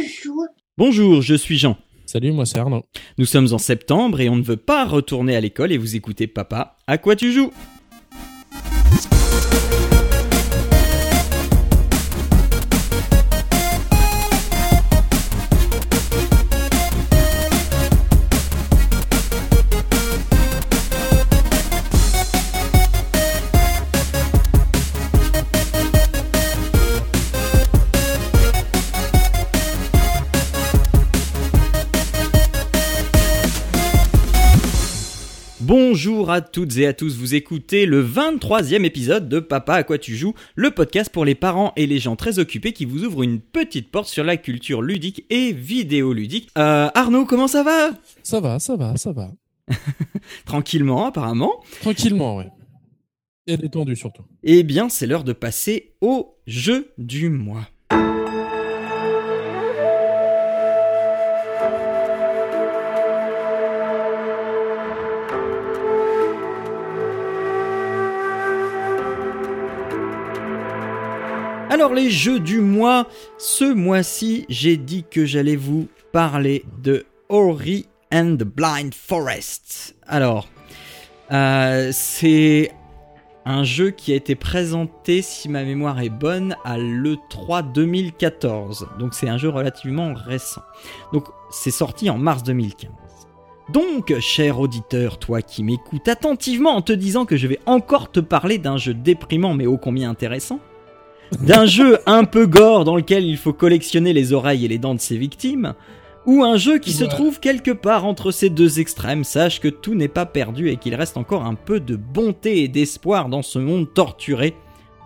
Bonjour. Bonjour, je suis Jean. Salut, moi c'est Arnaud. Nous sommes en septembre et on ne veut pas retourner à l'école et vous écoutez Papa, à quoi tu joues? Bonjour à toutes et à tous, vous écoutez le 23e épisode de Papa à quoi tu joues, le podcast pour les parents et les gens très occupés qui vous ouvre une petite porte sur la culture ludique et vidéoludique. Euh, Arnaud, comment ça va? Ça va, ça va, ça va. Tranquillement apparemment. Tranquillement, ouais. Et détendu surtout. Eh bien, c'est l'heure de passer au jeu du mois. Alors les jeux du mois, ce mois-ci, j'ai dit que j'allais vous parler de Ori and the Blind Forest. Alors, euh, c'est un jeu qui a été présenté, si ma mémoire est bonne, à l'E3 2014. Donc c'est un jeu relativement récent. Donc c'est sorti en mars 2015. Donc, cher auditeur, toi qui m'écoutes attentivement en te disant que je vais encore te parler d'un jeu déprimant mais ô combien intéressant, d'un jeu un peu gore dans lequel il faut collectionner les oreilles et les dents de ses victimes, ou un jeu qui se trouve quelque part entre ces deux extrêmes, sache que tout n'est pas perdu et qu'il reste encore un peu de bonté et d'espoir dans ce monde torturé,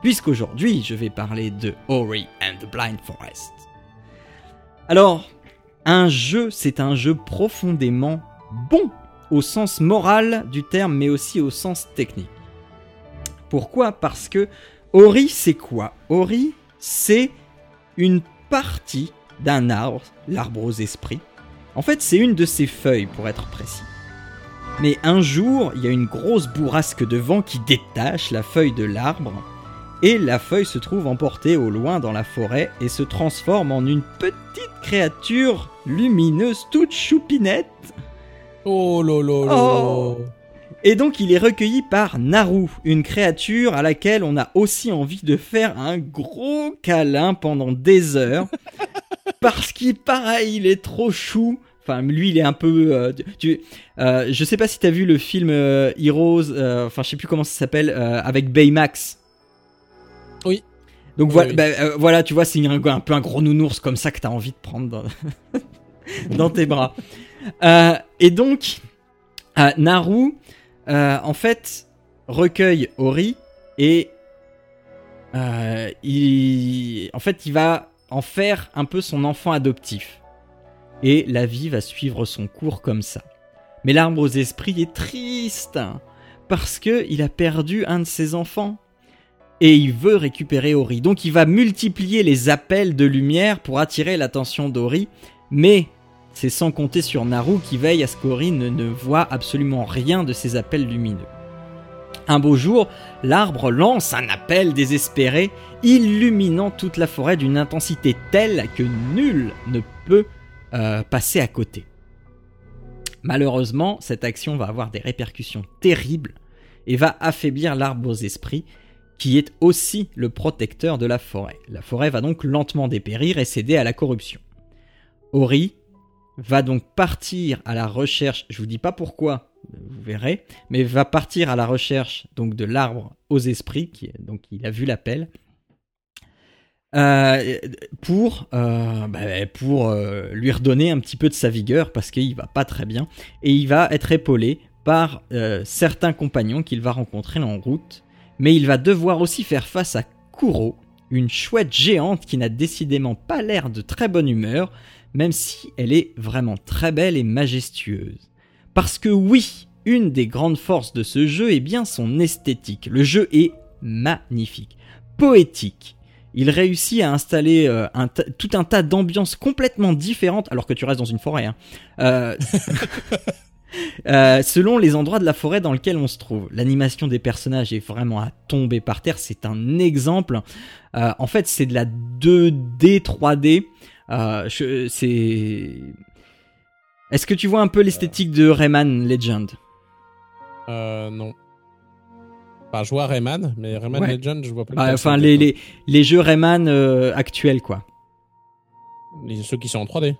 puisqu'aujourd'hui je vais parler de Ori and the Blind Forest. Alors, un jeu, c'est un jeu profondément bon au sens moral du terme, mais aussi au sens technique. Pourquoi? Parce que Ori, c'est quoi? Ori, c'est une partie d'un arbre, l'arbre aux esprits. En fait, c'est une de ses feuilles, pour être précis. Mais un jour, il y a une grosse bourrasque de vent qui détache la feuille de l'arbre, et la feuille se trouve emportée au loin dans la forêt et se transforme en une petite créature lumineuse toute choupinette. Oh lolo. Oh. Et donc il est recueilli par Naru, une créature à laquelle on a aussi envie de faire un gros câlin pendant des heures. parce qu'il pareil, il est trop chou. Enfin, lui, il est un peu. Euh, tu, euh, je sais pas si t'as vu le film euh, Heroes. euh, Enfin, je sais plus comment ça s'appelle euh, avec Baymax. Oui. Donc Oui, voilà, oui. bah, voilà, tu vois, c'est un, un peu un gros nounours comme ça que t'as envie de prendre dans, dans tes bras. Et donc, Naru, euh, en fait, recueille Ori et euh, il, en fait, il va en faire un peu son enfant adoptif. Et la vie va suivre son cours comme ça. Mais l'arbre aux esprits est triste hein, parce que il a perdu un de ses enfants et il veut récupérer Ori. Donc il va multiplier les appels de lumière pour attirer l'attention d'Ori, mais c'est sans compter sur Naru qui veille à ce qu'Ori ne, ne voit absolument rien de ces appels lumineux. Un beau jour, l'arbre lance un appel désespéré, illuminant toute la forêt d'une intensité telle que nul ne peut euh, passer à côté. Malheureusement, cette action va avoir des répercussions terribles et va affaiblir l'arbre aux esprits, qui est aussi le protecteur de la forêt. La forêt va donc lentement dépérir et céder à la corruption. Ori va donc partir à la recherche, je vous dis pas pourquoi, vous verrez, mais va partir à la recherche donc de l'arbre aux esprits, qui donc il a vu l'appel, euh, pour euh, bah, pour euh, lui redonner un petit peu de sa vigueur parce qu'il va pas très bien et il va être épaulé par certains compagnons qu'il va rencontrer en route, mais il va devoir aussi faire face à Kuro, une chouette géante qui n'a décidément pas l'air de très bonne humeur, même si elle est vraiment très belle et majestueuse. Parce que oui, une des grandes forces de ce jeu est bien son esthétique. Le jeu est magnifique, poétique. Il réussit à installer euh, tout un tas d'ambiances complètement différentes, alors que tu restes dans une forêt. hein. Euh, euh, selon les endroits de la forêt dans lequel on se trouve. L'animation des personnages est vraiment à tomber par terre. C'est un exemple. En fait, c'est de la 2D, 3D Euh, c'est. Est-ce que tu vois un peu l'esthétique de Rayman Legend? Euh, non. Enfin, je vois Rayman, mais Rayman Ouais. Legend, je vois pas. le Ah, concept, Enfin, les, les, les jeux Rayman euh, actuels, quoi. Les- Ceux qui sont en 3D.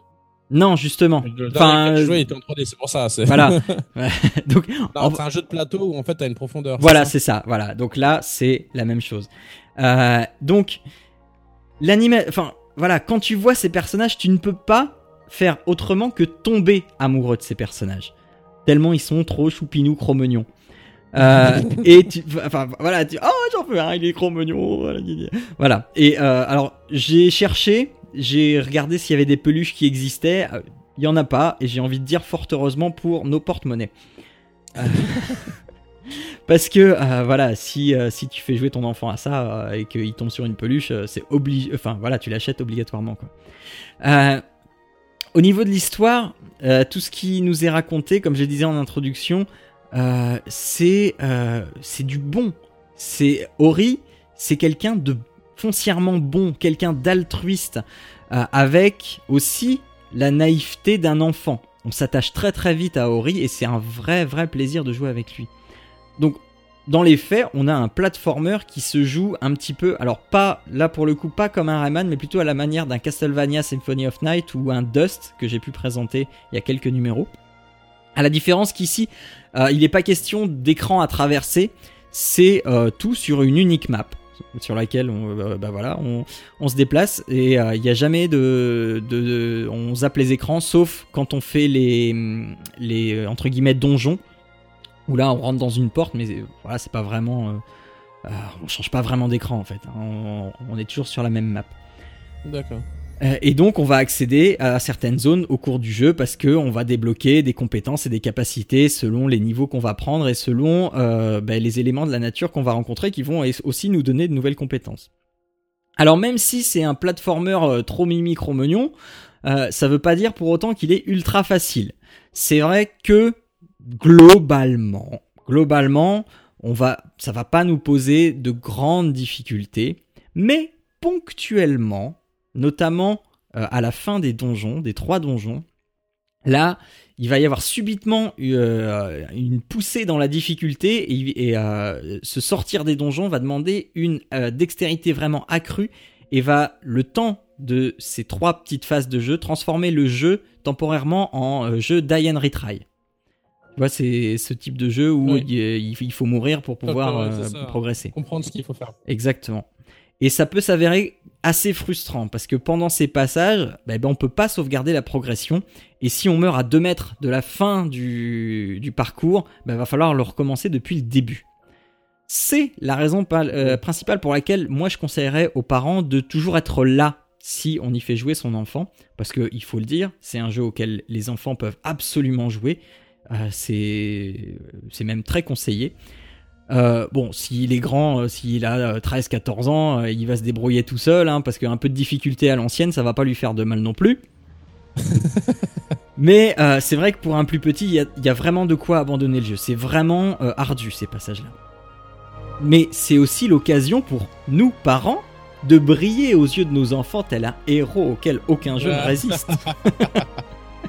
Non, justement. Le Enfin, que je euh, il était en 3D, c'est pour ça. voilà. Donc, Non, en- C'est un jeu de plateau où en fait t'as une profondeur. Voilà, c'est c'est ça. Voilà. Donc là, c'est la même chose. Euh, donc, l'anime, enfin, voilà, quand tu vois ces personnages, tu ne peux pas faire autrement que tomber amoureux de ces personnages. Tellement ils sont trop choupinous, cromignons. Euh, et tu, enfin, voilà, tu, oh, j'en veux un, il est cromignon. Voilà. Et euh, alors, j'ai cherché, j'ai regardé s'il y avait des peluches qui existaient. Euh, Il y en a pas, et j'ai envie de dire fort heureusement pour nos porte-monnaies. Parce que euh, voilà, si, euh, si tu fais jouer ton enfant à ça euh, et qu'il tombe sur une peluche, c'est obligé. Enfin voilà, tu l'achètes obligatoirement quoi. Au niveau de l'histoire, tout ce qui nous est raconté, comme je disais en introduction, c'est du bon. C'est Ori, c'est quelqu'un de foncièrement bon, quelqu'un d'altruiste, avec aussi la naïveté d'un enfant. On s'attache très très vite à Ori et c'est un vrai vrai plaisir de jouer avec lui. Donc, dans les faits, on a un platformer qui se joue un petit peu, alors pas, là pour le coup, pas comme un Rayman, mais plutôt à la manière d'un Castlevania Symphony of Night ou un Dust que j'ai pu présenter il y a quelques numéros. À la différence qu'ici, euh, il n'est pas question d'écran à traverser, c'est euh, tout sur une unique map sur laquelle on, euh, bah se déplace et il n'y a jamais de, de, on zappe les écrans sauf quand on fait les, les entre guillemets donjons où là on rentre dans une porte mais euh, voilà c'est pas vraiment euh, euh, on change pas vraiment d'écran en fait hein. on, on est toujours sur la même map D'accord. Euh, et donc on va accéder à certaines zones au cours du jeu parce que on va débloquer des compétences et des capacités selon les niveaux qu'on va prendre et selon euh, ben, les éléments de la nature qu'on va rencontrer qui vont aussi nous donner de nouvelles compétences. Alors même si c'est un platformer trop mimi cromognon, euh, ça veut pas dire pour autant qu'il est ultra facile. C'est vrai que globalement, globalement, on va, ça va pas nous poser de grandes difficultés, mais ponctuellement, notamment euh, à la fin des donjons, des trois donjons, là, il va y avoir subitement euh, une poussée dans la difficulté et, euh, se sortir des donjons va demander une dextérité vraiment accrue et va le temps de ces trois petites phases de jeu transformer le jeu temporairement en jeu die retry. C'est ce type de jeu où Oui. il, faut mourir pour pouvoir euh, ça. progresser. Comprendre ce qu'il faut faire. Exactement. Et ça peut s'avérer assez frustrant parce que pendant ces passages, ben, ben, on peut pas sauvegarder la progression. Et si on meurt à 2 mètres de la fin du, du parcours, ben, va falloir le recommencer depuis le début. C'est la raison euh, principale pour laquelle moi je conseillerais aux parents de toujours être là si on y fait jouer son enfant. Parce que il faut le dire, c'est un jeu auquel les enfants peuvent absolument jouer. Euh, c'est c'est même très conseillé. Euh, bon, s'il est grand, euh, s'il a 13-14 ans, euh, il va se débrouiller tout seul, hein, parce qu'un peu de difficulté à l'ancienne, ça va pas lui faire de mal non plus. Mais euh, c'est vrai que pour un plus petit, il y y a vraiment de quoi abandonner le jeu. C'est vraiment euh, ardu ces passages-là. Mais c'est aussi l'occasion pour nous, parents, de briller aux yeux de nos enfants tel un héros auquel aucun jeu ne résiste.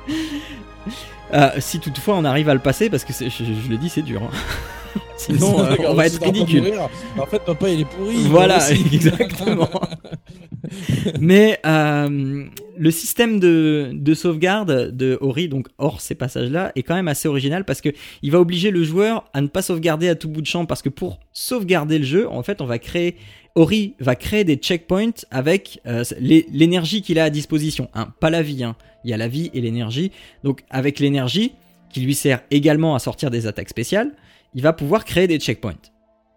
Euh, si toutefois on arrive à le passer, parce que je, je le dis, c'est dur. hein. Sinon, euh, on va être ridicule. En fait, papa, il est pourri. Voilà, exactement. Mais euh, le système de, de sauvegarde de Ori, donc hors ces passages-là, est quand même assez original parce que il va obliger le joueur à ne pas sauvegarder à tout bout de champ parce que pour sauvegarder le jeu, en fait, on va créer Ori va créer des checkpoints avec euh, l'é- l'énergie qu'il a à disposition, hein, pas la vie. Hein. Il y a la vie et l'énergie. Donc avec l'énergie qui lui sert également à sortir des attaques spéciales, il va pouvoir créer des checkpoints,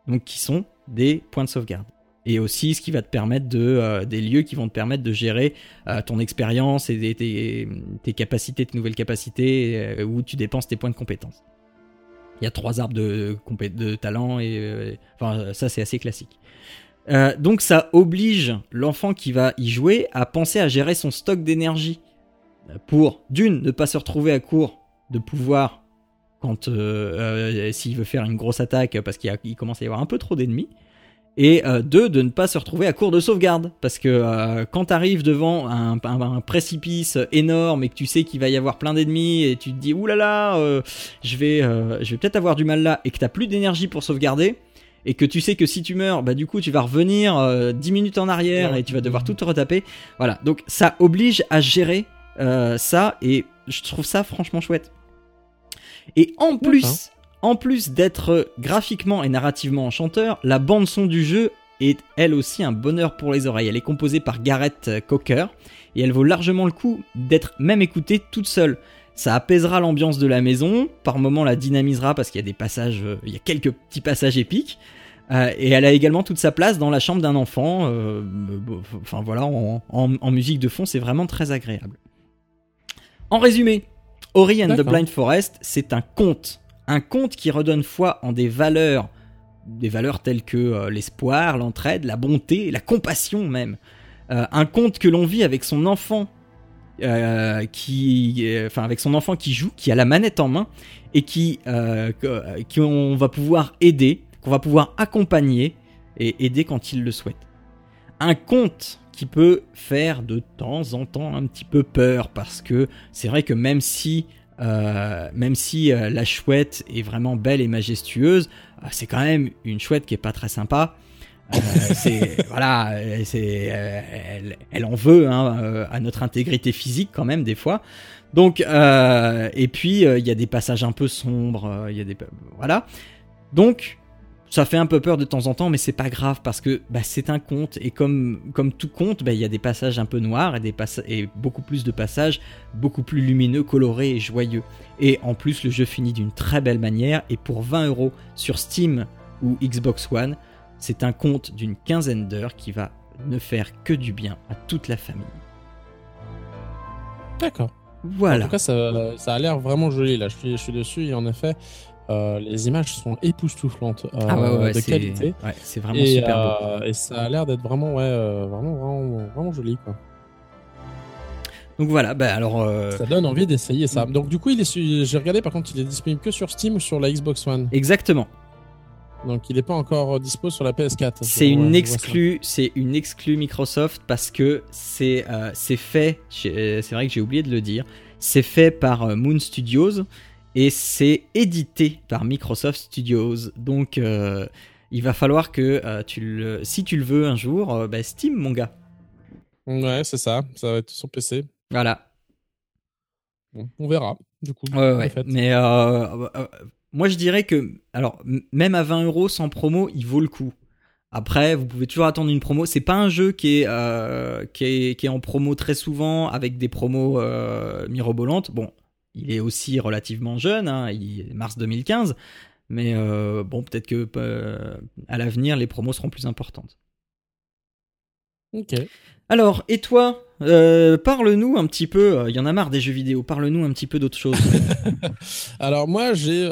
donc qui sont des points de sauvegarde et aussi ce qui va te permettre de euh, des lieux qui vont te permettre de gérer euh, ton expérience et tes, capacités, tes nouvelles capacités euh, où tu dépenses tes points de compétences. Il y a trois arbres de, compé- de talent et enfin ça c'est assez classique. Donc ça oblige l'enfant qui va y jouer à penser à gérer son stock d'énergie pour d'une ne pas se retrouver à court de pouvoir quand euh, euh, s'il veut faire une grosse attaque parce qu'il commence à y avoir un peu trop d'ennemis. Et euh, deux de ne pas se retrouver à court de sauvegarde. Parce que euh, quand tu arrives devant un, un, précipice énorme et que tu sais qu'il va y avoir plein d'ennemis et tu te dis oulala là là, euh, je vais je vais peut-être avoir du mal là et que t'as plus d'énergie pour sauvegarder et que tu sais que si tu meurs bah du coup tu vas revenir 10 minutes en arrière et tu vas devoir tout te retaper. Voilà. Donc ça oblige à gérer ça et je trouve ça franchement chouette et en plus en plus d'être graphiquement et narrativement enchanteur, la bande son du jeu est elle aussi un bonheur pour les oreilles. Elle est composée par Gareth Cocker et elle vaut largement le coup d'être même écoutée toute seule. Ça apaisera l'ambiance de la maison, par moments la dynamisera parce qu'il y a des passages, euh, il y a quelques petits passages épiques. Euh, et elle a également toute sa place dans la chambre d'un enfant. Euh, enfin voilà, en, musique de fond, c'est vraiment très agréable. En résumé, Ori and the Blind Forest, c'est un conte un conte qui redonne foi en des valeurs, des valeurs telles que euh, l'espoir, l'entraide, la bonté, la compassion même. Euh, un conte que l'on vit avec son enfant, euh, qui, enfin avec son enfant qui joue, qui a la manette en main et qui, qu'on va pouvoir aider, qu'on va pouvoir accompagner et aider quand il le souhaite. Un conte qui peut faire de temps en temps un petit peu peur parce que c'est vrai que même si euh, même si euh, la chouette est vraiment belle et majestueuse, euh, c'est quand même une chouette qui est pas très sympa. c'est voilà, c'est elle, en veut hein, à notre intégrité physique quand même des fois. Donc et puis il y a des passages un peu sombres, il y a des voilà. Donc ça fait un peu peur de temps en temps, mais c'est pas grave parce que bah, c'est un conte et comme, comme tout conte, bah, il y a des passages un peu noirs et, des et beaucoup plus de passages beaucoup plus lumineux, colorés et joyeux. Et en plus, le jeu finit d'une très belle manière et pour 20 euros sur Steam ou Xbox One, c'est un conte d'une quinzaine d'heures qui va ne faire que du bien à toute la famille. D'accord. Voilà. En tout cas, ça, ça a l'air vraiment joli. Là, je suis, je suis dessus et en effet, euh, les images sont époustouflantes euh, ah de qualité. c'est vraiment super beau. Euh, et ça a l'air d'être vraiment, ouais, vraiment, vraiment, vraiment joli, quoi. Donc voilà, bah alors. Ça donne envie d'essayer ça. Donc du coup, il est, j'ai regardé par contre, il est disponible que sur Steam ou sur la Xbox One? Exactement. Donc il n'est pas encore dispo sur la PS4. C'est une exclue, c'est une exclue Microsoft parce que c'est c'est fait. C'est vrai que j'ai oublié de le dire. C'est fait par Moon Studios et c'est édité par Microsoft Studios. Donc euh, il va falloir que euh, tu le, si tu le veux un jour, euh, bah, Steam mon gars. Ouais, c'est ça, ça va être sur PC. Voilà. on verra, du coup. Ouais, ouais. Mais moi je dirais que, alors même à 20 euros sans promo, il vaut le coup. Après, vous pouvez toujours attendre une promo. C'est pas un jeu qui est, qui est, qui est en promo très souvent avec des promos mirobolantes. Bon, il est aussi relativement jeune, hein, il est mars 2015, mais euh, bon, peut-être que euh, à l'avenir, les promos seront plus importantes. Ok. Alors, et toi, euh, parle-nous un petit peu, il y en a marre des jeux vidéo, parle-nous un petit peu d'autre chose. Alors moi, j'ai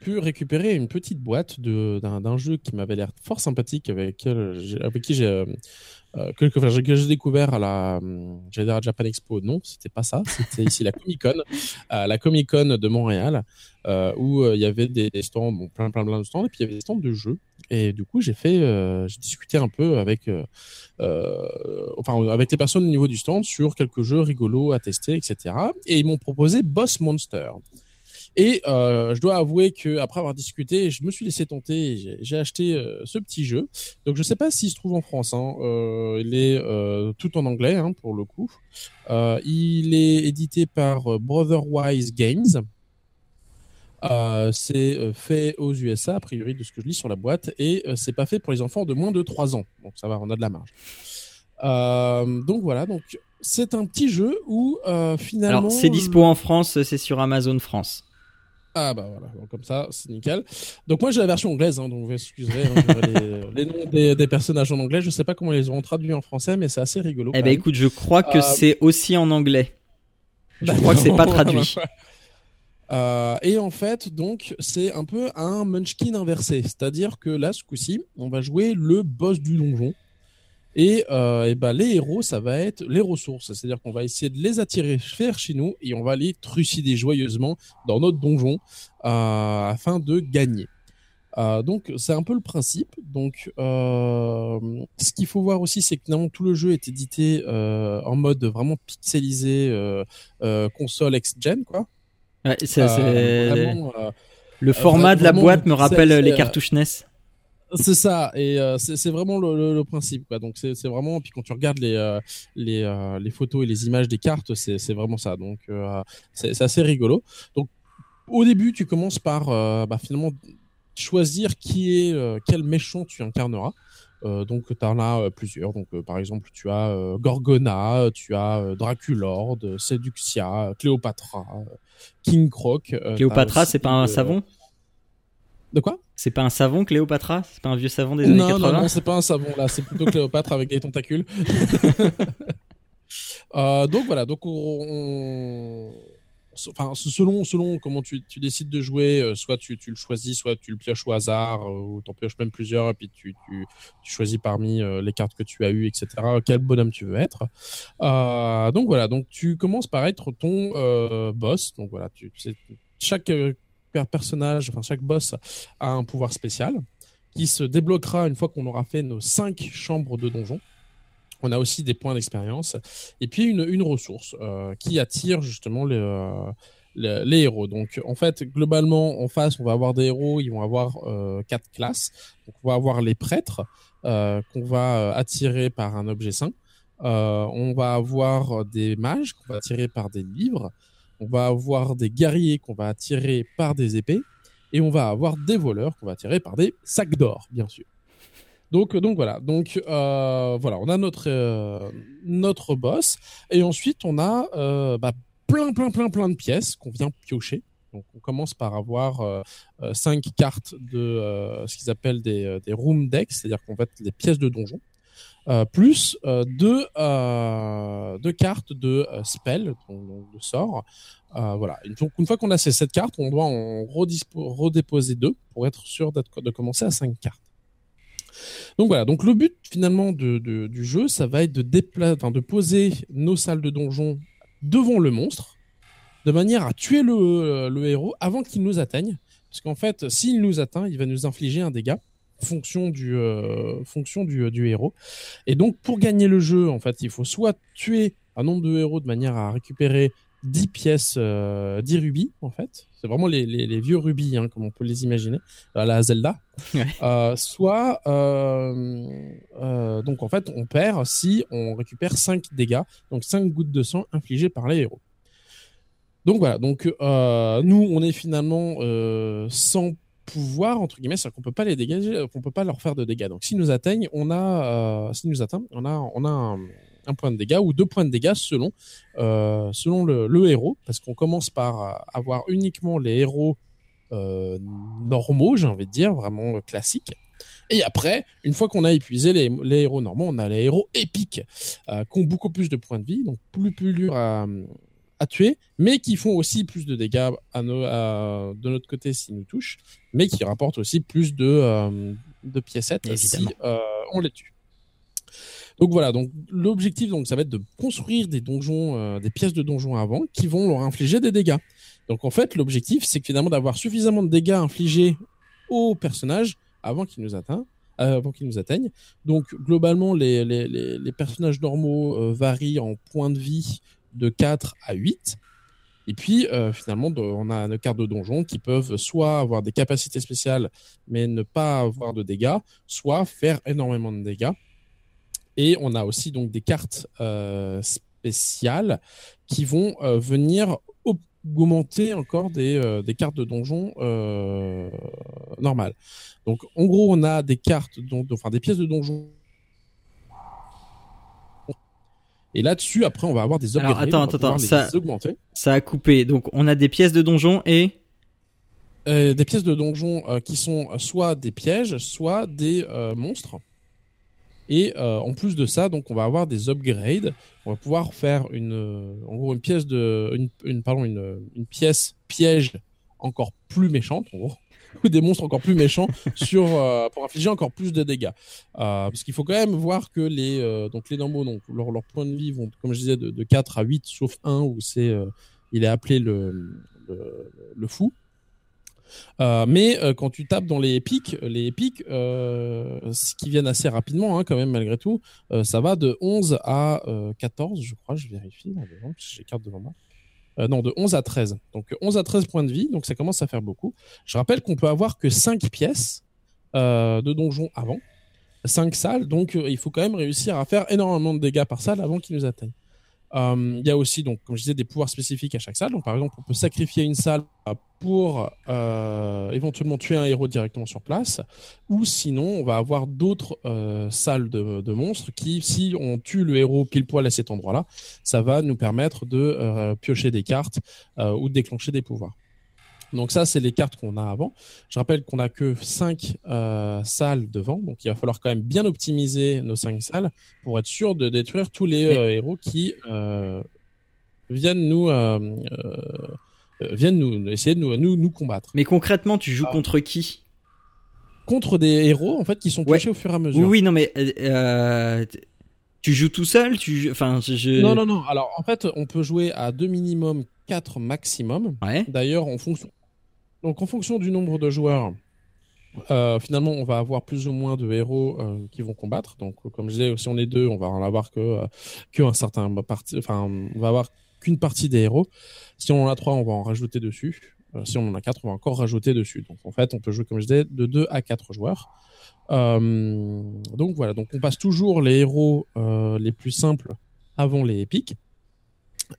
pu récupérer une petite boîte d'un jeu qui m'avait l'air fort sympathique, avec, avec qui j'ai euh, que, que, j'ai découvert à la, à Japan Expo. Non, c'était pas ça. C'était ici la Comic Con, euh, la Comic Con de Montréal, euh, où il y avait des, stands, bon, plein, plein, plein de stands, et puis il y avait des stands de jeux. Et du coup, j'ai fait, j'ai discuté un peu avec, enfin, avec les personnes au niveau du stand sur quelques jeux rigolos à tester, etc. Et ils m'ont proposé Boss Monster. Et euh, je dois avouer que après avoir discuté, je me suis laissé tenter. J'ai acheté euh, ce petit jeu. Donc je ne sais pas s'il se trouve en France. Hein. Euh, il est tout en anglais hein, pour le coup. Il est édité par Brotherwise Games. c'est fait aux USA a priori de ce que je lis sur la boîte et c'est pas fait pour les enfants de moins de 3 ans. Donc ça va, on a de la marge. donc voilà, donc c'est un petit jeu où finalement. Alors c'est dispo en France, c'est sur Amazon France. Ah bah voilà, comme ça, c'est nickel. Donc moi j'ai la version anglaise, hein, donc vous excuserez hein, les, noms des, personnages en anglais. Je sais pas comment ils les auront traduits en français, mais c'est assez rigolo. Eh ben écoute, je crois que euh, c'est aussi en anglais. Je crois que c'est pas traduit. Euh, et en fait, donc, c'est un peu un Munchkin inversé. C'est-à-dire que là, ce coup-ci, on va jouer le boss du donjon. Et, euh, et ben, les héros, ça va être les ressources. C'est-à-dire qu'on va essayer de les attirer vers chez nous et on va les trucider joyeusement dans notre donjon euh, afin de gagner. Euh, donc c'est un peu le principe. Donc euh, ce qu'il faut voir aussi, c'est que finalement tout le jeu est édité euh, en mode vraiment pixelisé euh, console ex-gen, quoi. Ouais, c'est, vraiment, le format de la boîte me rappelle les cartouches NES. C'est ça, et c'est vraiment le, le, principe, quoi. Donc c'est vraiment, puis quand tu regardes les les, les photos et les images des cartes, c'est vraiment ça. Donc c'est assez rigolo. Donc au début, tu commences par bah, finalement choisir qui est euh, quel méchant tu incarneras. Euh, donc tu en as euh, plusieurs. Donc par exemple, tu as Gorgona, tu as Draculord, Seduxia, Cléopatra, King Croc. Cléopatra, c'est pas un savon? De quoi? C'est pas un savon, Cléopatra? C'est pas un vieux savon des années 80 Non, non, c'est pas un savon là. C'est plutôt Cléopâtre avec des tentacules. donc voilà, donc on, enfin, selon, selon comment tu, tu décides de jouer, euh, soit tu, tu, le choisis, soit tu le pioches au hasard, euh, ou tu en pioches même plusieurs, et puis tu, tu, tu choisis parmi euh, les cartes que tu as eues, etc., quel bonhomme tu veux être. donc voilà, donc tu commences par être ton boss. Donc voilà, tu, chaque personnage, enfin chaque boss a un pouvoir spécial qui se débloquera une fois qu'on aura fait nos cinq chambres de donjon. On a aussi des points d'expérience et puis une, une ressource euh, qui attire justement les, euh, les, héros. Donc en fait, globalement, en face, on va avoir des héros, ils vont avoir euh, quatre classes. Donc on va avoir les prêtres qu'on va attirer par un objet saint. on va avoir des mages qu'on va attirer par des livres. On va avoir des guerriers qu'on va attirer par des épées. Et on va avoir des voleurs qu'on va attirer par des sacs d'or, bien sûr. Donc, donc voilà. Donc euh, voilà, on a notre euh, notre boss et ensuite on a euh, bah, plein plein plein plein de pièces qu'on vient piocher. Donc on commence par avoir cinq cartes de ce qu'ils appellent des, des room decks, c'est-à-dire qu'on va des pièces de donjon. Plus deux, deux cartes de spell, de sort. voilà. Une fois qu'on a ces sept cartes, on doit en redéposer deux pour être sûr de commencer à cinq cartes. Donc voilà, donc le but finalement de, du jeu, ça va être de, de poser nos salles de donjon devant le monstre, de manière à tuer le, le héros avant qu'il nous atteigne. Parce qu'en fait, s'il nous atteint, il va nous infliger un dégât fonction du euh, fonction du, du, héros. Et donc pour gagner le jeu, en fait, il faut soit tuer un nombre de héros de manière à récupérer 10 pièces, euh, 10 rubis en fait. C'est vraiment les, les, les, vieux rubis, hein, comme on peut les imaginer, à la Zelda. Euh, soit, euh, euh, donc en fait, on perd si on récupère 5 dégâts, donc 5 gouttes de sang infligées par les héros. Donc voilà, donc euh, nous, on est finalement euh, sans pouvoir entre guillemets, c'est-à-dire qu'on peut pas les dégager, qu'on peut pas leur faire de dégâts. Donc s'ils nous atteignent, on a, s'ils nous atteignent, on a, on a un, point de dégâts ou deux points de dégâts selon, euh, selon le, héros, parce qu'on commence par avoir uniquement les héros euh, normaux, j'ai envie de dire, vraiment classiques. Et après, une fois qu'on a épuisé les, les, héros normaux, on a les héros épiques euh, qui ont beaucoup plus de points de vie, donc plus plus dur à, à tuer, mais qui font aussi plus de dégâts à nos, à, de notre côté s'ils nous touchent, mais qui rapportent aussi plus de, euh, de piécettes si euh, on les tue. Donc voilà, donc l'objectif donc ça va être de construire des donjons, euh, des pièces de donjons avant qui vont leur infliger des dégâts. Donc en fait, l'objectif c'est finalement d'avoir suffisamment de dégâts infligés aux personnages avant qu'ils nous atteignent. Euh, avant qu'ils nous atteignent. Donc globalement, les, les, les, les personnages normaux euh, varient en points de vie de 4 à 8. Et puis euh, finalement, on a nos cartes de donjon qui peuvent soit avoir des capacités spéciales mais ne pas avoir de dégâts, soit faire énormément de dégâts. Et on a aussi donc des cartes euh, spéciales qui vont euh, venir augmenter encore des, cartes de donjon normales. Donc en gros, on a des cartes, donc, enfin des pièces de donjon. Et là-dessus, après, on va avoir des upgrades. Alors, attends, attends, ça, ça a coupé. Donc, on a des pièces de donjon et euh, des pièces de donjon euh, qui sont soit des pièges, soit des euh, monstres. Et euh, en plus de ça, donc on va avoir des upgrades. On va pouvoir faire une, euh, en gros, une pièce de, une, une pardon, une, une, pièce piège encore plus méchante, en gros, ou des monstres encore plus méchants sur euh, pour infliger encore plus de dégâts. Euh, parce qu'il faut quand même voir que les euh, donc les normaux, donc leur, leur point de vie vont, comme je disais, de, de 4 à 8, sauf un où c'est il est appelé le, le, fou. Mais quand tu tapes dans les pics, les pics, qui viennent assez rapidement, hein, quand même, malgré tout, ça va de 11 à 14, je crois, je vérifie, j'ai carte devant moi. Non, de 11 à 13. Donc 11 à 13 points de vie, donc ça commence à faire beaucoup. Je rappelle qu'on peut avoir que 5 pièces de donjon avant, 5 salles, donc il faut quand même réussir à faire énormément de dégâts par salle avant qu'ils nous atteignent. Euh, il y a aussi, donc, comme je disais, des pouvoirs spécifiques à chaque salle. Donc, par exemple, on peut sacrifier une salle pour euh, éventuellement tuer un héros directement sur place. Ou sinon, on va avoir d'autres euh, salles de, de, monstres qui, si on tue le héros pile poil à cet endroit-là, ça va nous permettre de piocher des cartes ou de déclencher des pouvoirs. Donc ça, c'est les cartes qu'on a avant. Je rappelle qu'on a que 5 euh, salles devant, donc il va falloir quand même bien optimiser nos 5 salles pour être sûr de détruire tous les euh, héros qui euh, viennent nous viennent nous essayer de nous, nous, nous, combattre. Mais concrètement, tu joues ah. contre qui? Contre des héros en fait qui sont touchés au fur et à mesure. Oui, non, mais tu joues tout seul tu enfin je... non non non alors en fait on peut jouer à deux minimum 4 maximum ouais. d'ailleurs en fonction donc en fonction du nombre de joueurs, euh, finalement, on va avoir plus ou moins de héros euh, qui vont combattre. Donc, comme je disais, si on est deux, on va en avoir que euh, certain parti, enfin, on va avoir qu'une partie des héros. Si on en a trois, on va en rajouter dessus. si on en a quatre, on va encore rajouter dessus. Donc, en fait, on peut jouer, comme je disais, de deux à quatre joueurs. donc voilà. Donc, on passe toujours les héros les plus simples avant les épiques.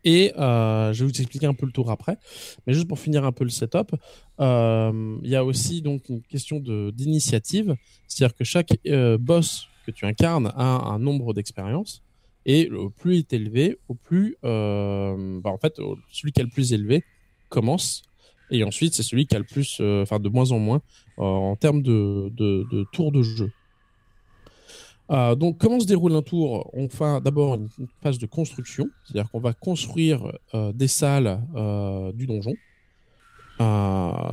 Et euh, je vais vous expliquer un peu le tour après. Mais juste pour finir un peu le setup, euh, il y a aussi donc une question d'initiative. C'est-à-dire que chaque euh, boss que tu incarnes a un nombre d'expériences. Et au plus il est élevé, au plus. Bah en fait, celui qui a le plus élevé commence. Et ensuite, c'est celui qui a le plus. Enfin, de moins en moins en termes de, de, de tours de jeu. Euh, donc, comment se déroule un tour? On fait d'abord une phase de construction, c'est-à-dire qu'on va construire euh, des salles euh, du donjon,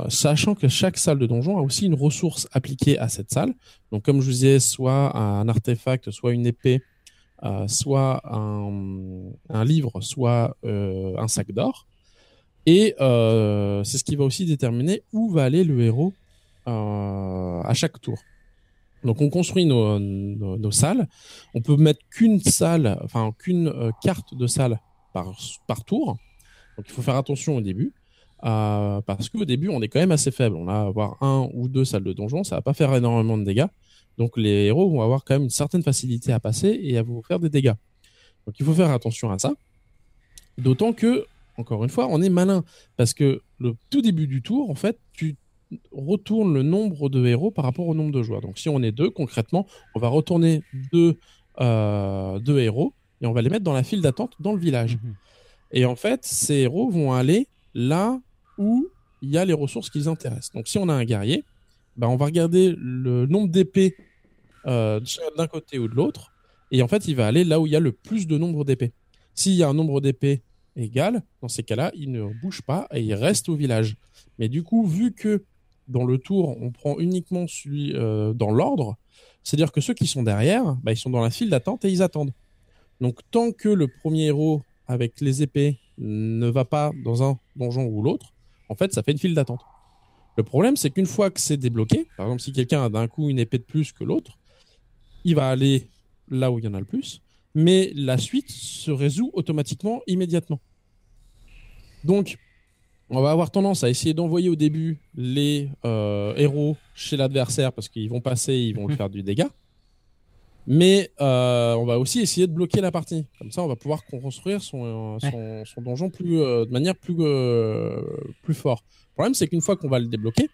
sachant que chaque salle de donjon a aussi une ressource appliquée à cette salle. Donc, comme je vous disais, soit un artefact, soit une épée, soit un, livre, soit un sac d'or. Et c'est ce qui va aussi déterminer où va aller le héros à chaque tour. Donc on construit nos, salles. On peut mettre qu'une salle, enfin qu'une euh, carte de salle par, par tour. Donc il faut faire attention au début. Euh, parce qu'au début, on est quand même assez faible. On va avoir un ou deux salles de donjon, ça va pas faire énormément de dégâts. Donc les héros vont avoir quand même une certaine facilité à passer et à vous faire des dégâts. Donc il faut faire attention à ça. D'autant que, encore une fois, on est malin. Parce que le tout début du tour, en fait, tu retourne le nombre de héros par rapport au nombre de joueurs. Donc si on est deux, concrètement, on va retourner deux, euh, deux héros et on va les mettre dans la file d'attente dans le village. Mhm. Et en fait, ces héros vont aller là où il y a les ressources qui les intéressent. Donc si on a un guerrier, bah, on va regarder le nombre d'épées euh, d'un côté ou de l'autre. Et en fait, il va aller là où il y a le plus de nombre d'épées. S'il y a un nombre d'épées égal, dans ces cas-là, il ne bouge pas et il reste au village. Mais du coup, vu que dans le tour, on prend uniquement celui euh, dans l'ordre. C'est-à-dire que ceux qui sont derrière, bah, ils sont dans la file d'attente et ils attendent. Donc tant que le premier héros avec les épées ne va pas dans un donjon ou l'autre, en fait, ça fait une file d'attente. Le problème, c'est qu'une fois que c'est débloqué, par exemple, si quelqu'un a d'un coup une épée de plus que l'autre, il va aller là où il y en a le plus, mais la suite se résout automatiquement immédiatement. Donc, on va avoir tendance à essayer d'envoyer au début les euh, héros chez l'adversaire parce qu'ils vont passer, ils vont lui faire du dégât. Mais euh, on va aussi essayer de bloquer la partie. Comme ça, on va pouvoir construire son, son, son donjon plus, euh, de manière plus, plus fort. Le problème, c'est qu'une fois qu'on va le débloquer,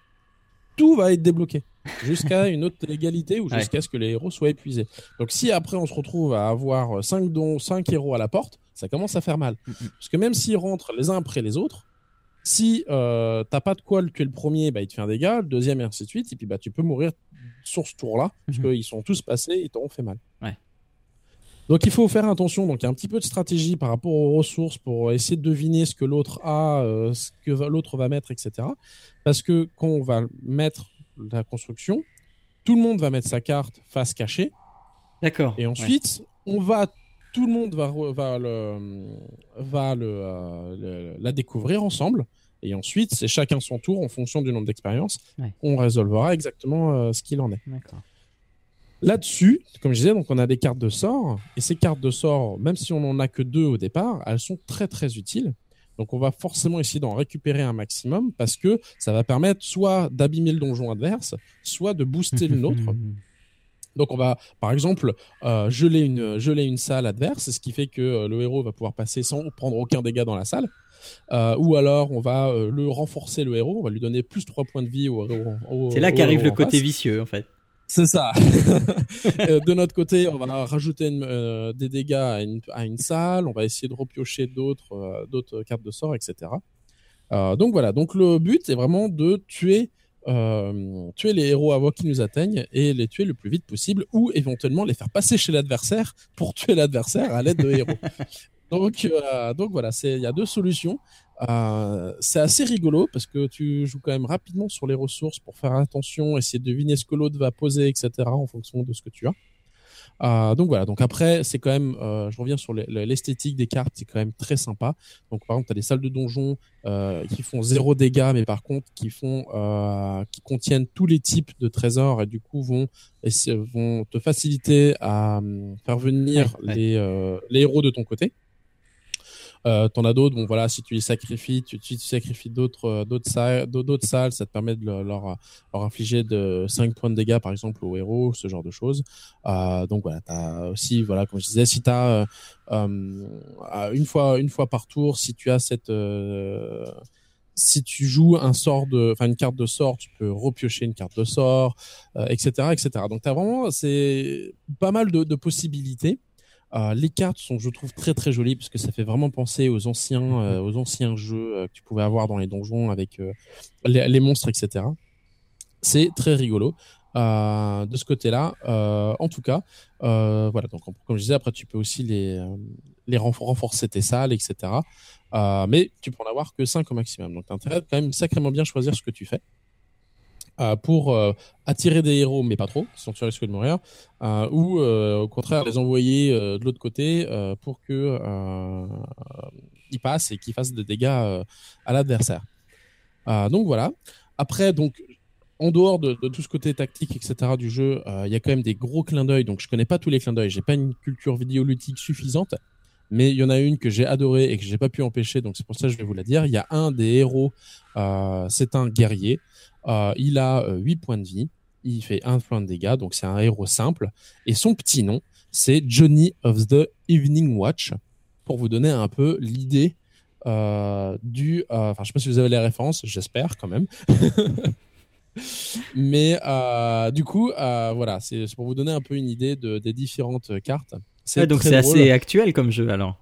tout va être débloqué jusqu'à une autre égalité ou jusqu'à ce que les héros soient épuisés. Donc si après on se retrouve à avoir 5 dons, 5 héros à la porte, ça commence à faire mal. Mm, mm. Parce que même s'ils rentrent les uns après les autres, si euh, t'as pas de quoi le tuer le premier, bah, il te fait un dégât, le deuxième et ainsi de suite, et puis bah, tu peux mourir sur ce tour-là, parce mhm. qu'ils sont tous passés et t'auront fait mal. Donc il faut faire attention, donc il y a un petit peu de stratégie par rapport aux ressources pour essayer de deviner ce que l'autre a, euh, ce que l'autre va mettre, etc. Parce que quand on va mettre la construction, tout le monde va mettre sa carte face cachée. D'accord. Et ensuite, on va tout le monde va, va, le, va le, euh, la découvrir ensemble. Et ensuite, c'est chacun son tour en fonction du nombre d'expériences. Ouais. On résolvera exactement euh, ce qu'il en est. Là-dessus, comme je disais, donc on a des cartes de sort. Et ces cartes de sort, même si on n'en a que deux au départ, elles sont très très utiles. Donc on va forcément essayer d'en récupérer un maximum parce que ça va permettre soit d'abîmer le donjon adverse, soit de booster le nôtre. Donc on va, par exemple, euh, geler, une, geler une salle adverse, ce qui fait que euh, le héros va pouvoir passer sans prendre aucun dégât dans la salle. Euh, ou alors on va euh, le renforcer le héros, on va lui donner plus 3 points de vie au C'est là qu'arrive le côté face. vicieux, en fait. C'est ça. De notre côté, on va rajouter une- euh, des dégâts à une, à une salle, on va essayer de repiocher d'autres d'autres cartes de sort, etc. Donc voilà, donc le but est vraiment de tuer euh, tuer les héros avant qu'ils nous atteignent et les tuer le plus vite possible ou éventuellement les faire passer chez l'adversaire pour tuer l'adversaire à l'aide de héros. donc, euh, donc voilà, c'est- il y a deux solutions. Euh, c'est assez rigolo parce que tu joues quand même rapidement sur les ressources pour faire attention, essayer de deviner ce que l'autre va poser, etc. en fonction de ce que tu as. Euh, donc voilà, donc après, c'est quand même, euh, je reviens sur les- les- l'esthétique des cartes, c'est quand même très sympa. Donc par exemple, tu as des salles de donjon euh, qui font zéro dégâts, mais par contre qui font, euh, qui contiennent tous les types de trésors et du coup vont, vont te faciliter à euh, faire venir Ouais, ouais. Les, euh, les héros de ton côté. Euh, T'en as d'autres, bon voilà, si tu les sacrifies, tu, sacrifies d'autres euh, salles, d'autres salles, ça te permet de leur, infliger de 5 points de dégâts par exemple aux héros, ce genre de choses. Euh, donc voilà, t'as aussi voilà, comme je disais, si t'as euh, euh, une fois par tour, si tu as cette euh, si tu joues un sort de, enfin une carte de sort, tu peux repiocher une carte de sort, euh, etc., etc. Donc t'as vraiment c'est pas mal de possibilités. Euh, les cartes sont, je trouve, très très jolies parce que ça fait vraiment penser aux anciens, euh, aux anciens jeux euh, que tu pouvais avoir dans les donjons avec les, les monstres, etc. C'est très rigolo. De ce côté-là, en tout cas, voilà. Donc, comme je disais, après, tu peux aussi les, les renfor- renforcer tes salles, etc. Mais tu peux en avoir que 5 au maximum. Donc, t'as intérêt quand même sacrément bien choisir ce que tu fais. Euh, pour euh, attirer des héros, mais pas trop, sinon tu risques de mourir, euh, ou au contraire les envoyer de l'autre côté pour que ils passent et qu'ils fassent des dégâts à l'adversaire. Donc voilà. Après, donc en dehors de, de tout ce côté tactique, etc. du jeu, il y a quand même des gros clins d'œil. Donc je connais pas tous les clins d'œil, j'ai pas une culture vidéoludique suffisante, mais il y en a une que j'ai adorée et que j'ai pas pu empêcher. Donc c'est pour ça que je vais vous la dire. Il y a un des héros, euh, c'est un guerrier. Euh, il a euh, 8 points de vie. Il fait un point de dégâts, donc c'est un héros simple. Et son petit nom, c'est Johnny of the Evening Watch, pour vous donner un peu l'idée euh, du. euh, Enfin, je sais pas si vous avez les références, j'espère quand même. Mais euh, du coup, euh, voilà, c'est pour vous donner un peu une idée de, des différentes cartes. C'est Ouais, donc c'est assez actuel comme jeu alors.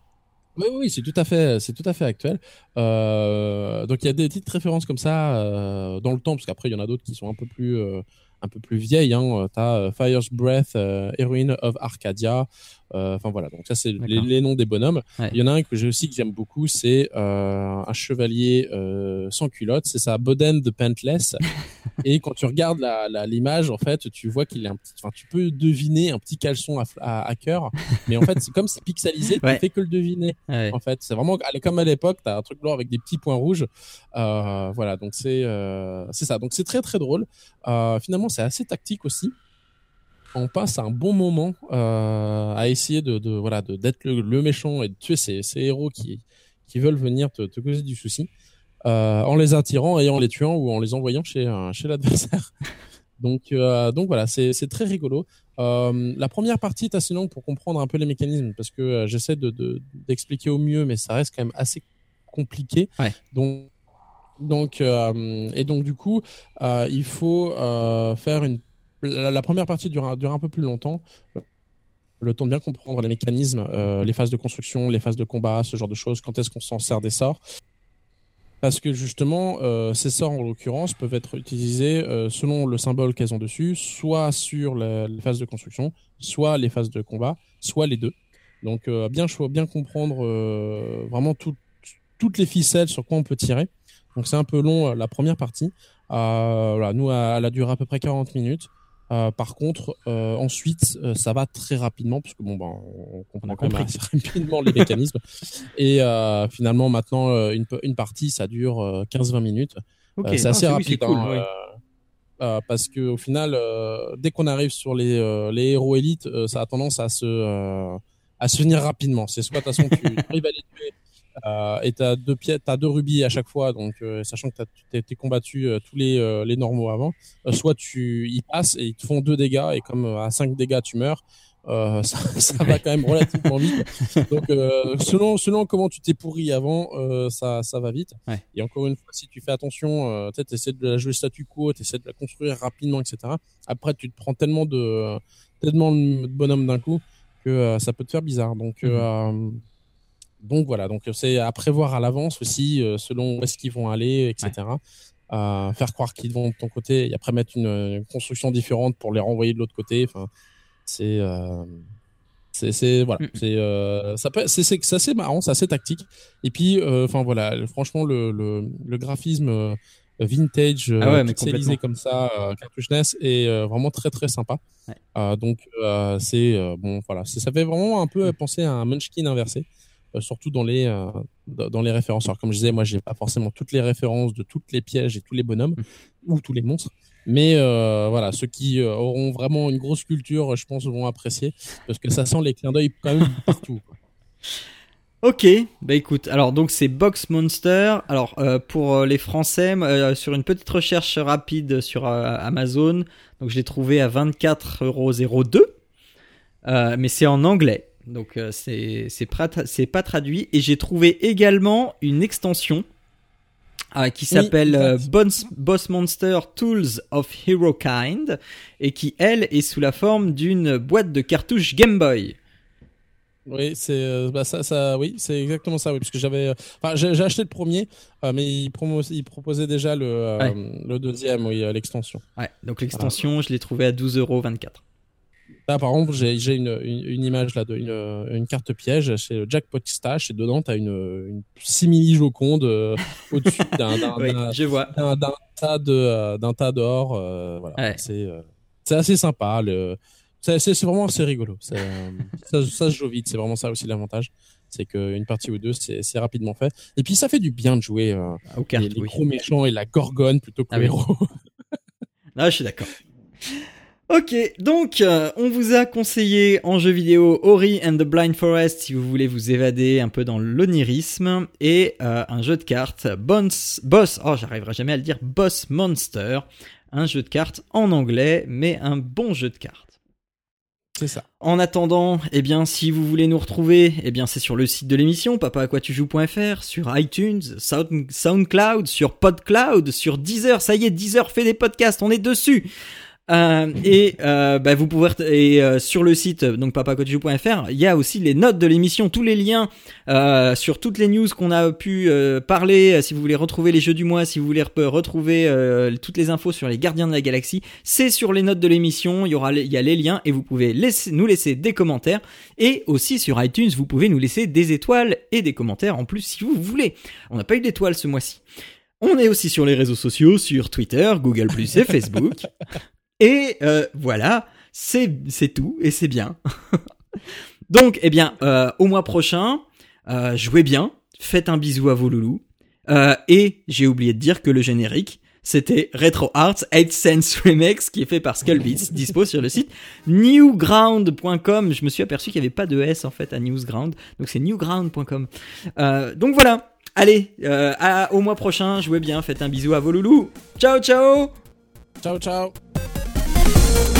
Oui, oui, c'est tout à fait, c'est tout à fait actuel. Euh, donc il y a des petites références comme ça euh, dans le temps, parce qu'après il y en a d'autres qui sont un peu plus, euh, un peu plus vieilles. Hein. T'as Fire's Breath, Heroine of Arcadia. Euh, Enfin voilà, donc ça c'est les, noms des bonhommes. Ouais. Il y en a un que j'ai aussi que j'aime beaucoup, c'est euh, un chevalier euh, sans culotte. C'est ça, Boden de Pentless. Et quand tu regardes la- la- l'image, en fait, tu vois qu'il est un petit, enfin, tu peux deviner un petit caleçon à, à, à cœur, mais en fait, c'est comme c'est pixelisé, tu Ouais. fais que le deviner. Ouais. En fait, c'est vraiment comme à l'époque, t'as un truc blanc avec des petits points rouges. Euh, voilà, donc c'est euh, c'est ça. Donc c'est très très drôle. Euh, finalement, c'est assez tactique aussi. On passe un bon moment euh, à essayer de, de voilà de d'être le, le méchant et de tuer ces, ces héros qui qui veulent venir te, te causer du souci euh, en les attirant et en les tuant ou en les envoyant chez euh, chez l'adversaire. Donc euh, donc voilà, c'est c'est très rigolo. La première partie est assez longue pour comprendre un peu les mécanismes parce que j'essaie de de- d'expliquer au mieux, mais ça reste quand même assez compliqué. Ouais. Donc donc euh, et donc du coup, euh, il faut euh, faire une la, première partie dure, un- peu plus longtemps. Le temps de bien comprendre les mécanismes, euh, les phases de construction, les phases de combat, ce genre de choses, quand est-ce qu'on s'en sert des sorts. Parce que justement, euh, ces sorts en l'occurrence peuvent être utilisés euh, selon le symbole qu'elles ont dessus, soit sur les phases de construction, soit les phases de combat, soit les deux. Donc bien, bien comprendre vraiment tout- toutes les ficelles sur quoi on peut tirer. Donc c'est un peu long la première partie. Nous, elle a duré à peu près 40 minutes. Euh, par contre, euh, ensuite, euh, ça va très rapidement, parce que bon, ben, on comprend quand même assez rapidement les mécanismes. Et euh, finalement, maintenant, euh, une, une partie, ça dure euh, 15-20 minutes. Ok, Euh, c'est non, assez rapide, cool, hein, ouais. parce que au final, euh, dès qu'on arrive sur les, euh, les héros élites, euh, ça a tendance à se euh, à se finir rapidement. C'est soit de toute façon tu arrives à les tuer euh, et t'as deux pièces, t'as deux rubis à chaque fois, donc euh, sachant que t'as t'es combattu euh, tous les euh, les normaux avant, euh, soit tu y passes et ils te font deux dégâts et comme à cinq dégâts tu meurs. euh, ça, ça va quand même relativement vite. Donc, euh, selon, selon comment tu t'es pourri avant, euh, ça, ça va vite. Ouais. Et encore une fois, si tu fais attention, euh, tu essaies de la jouer statu quo, tu essaies de la construire rapidement, etc. Après, tu te prends tellement de, tellement de bonhommes d'un coup que euh, ça peut te faire bizarre. Donc, Mhm. euh, donc voilà. Donc, c'est à prévoir à l'avance aussi, euh, selon où est-ce qu'ils vont aller, etc. Euh, faire croire qu'ils vont de ton côté et après mettre une, une construction différente pour les renvoyer de l'autre côté. Enfin, c'est. euh, c'est voilà Mm. c'est euh, ça peut c'est assez marrant c'est assez tactique et puis enfin voilà franchement le le, le graphisme vintage Ah ouais, pixelisé comme ça cartouche est vraiment très très sympa Ouais. Donc c'est bon voilà ça fait vraiment un peu Mm. penser à un Munchkin inversé surtout dans les euh, dans les références alors comme je disais moi j'ai pas forcément toutes les références de toutes les pièges et tous les bonhommes Mm. ou tous les monstres mais euh, voilà ceux qui euh, auront vraiment une grosse culture je pense vont apprécier parce que ça sent les clins d'œil quand même partout. Ok, bah écoute, alors donc c'est Box Monster. Alors euh, pour euh, les Français, euh, sur une petite recherche rapide sur euh, Amazon, donc je l'ai trouvé à 24,02€, euh, mais c'est en anglais, donc euh, c'est c'est pas, c'est pas traduit. Et j'ai trouvé également une extension euh, qui Oui, s'appelle euh. Boss, Boss Monster Tools of Hero Kind et qui elle est sous la forme d'une boîte de cartouches Game Boy. Oui, c'est euh, bah, ça, ça, oui, c'est exactement ça, oui, parce que j'avais, euh, enfin, j'ai acheté le premier, euh, mais il, promo- il proposait déjà le, euh, Ouais. le deuxième, oui, euh, l'extension. Ouais, donc l'extension, je l'ai trouvé à 12,24€. Là, par exemple, j'ai une, une, une image là de une, euh, une carte piège chez le Jackpot Stash et dedans t'as une, une simili Joconde euh, au-dessus d'un Oui, tas de euh, d'un tas d'or, euh, voilà. Ouais. C'est euh, c'est assez sympa. C'est c'est c'est vraiment assez rigolo. C'est, ça, ça se joue vite. C'est vraiment ça aussi l'avantage. C'est qu'une partie ou deux, c'est c'est rapidement fait. Et puis ça fait du bien de jouer euh, Aux cartes, les, les oui. gros méchants et la gorgone plutôt que Ah le oui. héros. Ah, je suis d'accord. Ok, donc euh, on vous a conseillé en jeu vidéo Ori and the Blind Forest si vous voulez vous évader un peu dans l'onirisme et euh, un jeu de cartes Boss, Boss, oh j'arriverai jamais à le dire, Boss Monster, un jeu de cartes en anglais mais un bon jeu de cartes. c'est ça. En attendant, eh bien, si vous voulez nous retrouver, eh bien, c'est sur le site de l'émission, papaquatujoues.fr, sur iTunes, Sound- SoundCloud, sur PodCloud, sur Deezer. Ça y est, Deezer fait des podcasts, on est dessus. Euh, et euh, bah, vous pouvez et euh, sur le site euh, donc papaquatujoues.fr, il y a aussi les notes de l'émission, tous les liens euh, sur toutes les news qu'on a pu euh, parler. Si vous voulez retrouver les jeux du mois, si vous voulez re- retrouver toutes les infos sur les Gardiens de la Galaxie, c'est sur les notes de l'émission. Il y aura, il y a les liens et vous pouvez laisser, nous laisser des commentaires et aussi sur iTunes, vous pouvez nous laisser des étoiles et des commentaires en plus si vous voulez. On n'a pas eu d'étoiles ce mois-ci. On est aussi sur les réseaux sociaux, sur Twitter, Google et Facebook. Et euh, voilà, c'est c'est tout et c'est bien. Donc, eh bien, euh, au mois prochain, euh, jouez bien, faites un bisou à vos loulous. Euh, et j'ai oublié de dire que le générique, c'était Retro Arts 8 Sense Remix qui est fait par Skullbeats, dispo sur le site newground.com. Je me suis aperçu qu'il n'y avait pas de S en fait à Newsground, donc c'est newground.com. Euh, donc voilà, allez, euh, à- au mois prochain, jouez bien, faites un bisou à vos loulous. Ciao, ciao Ciao, ciao. Thank you.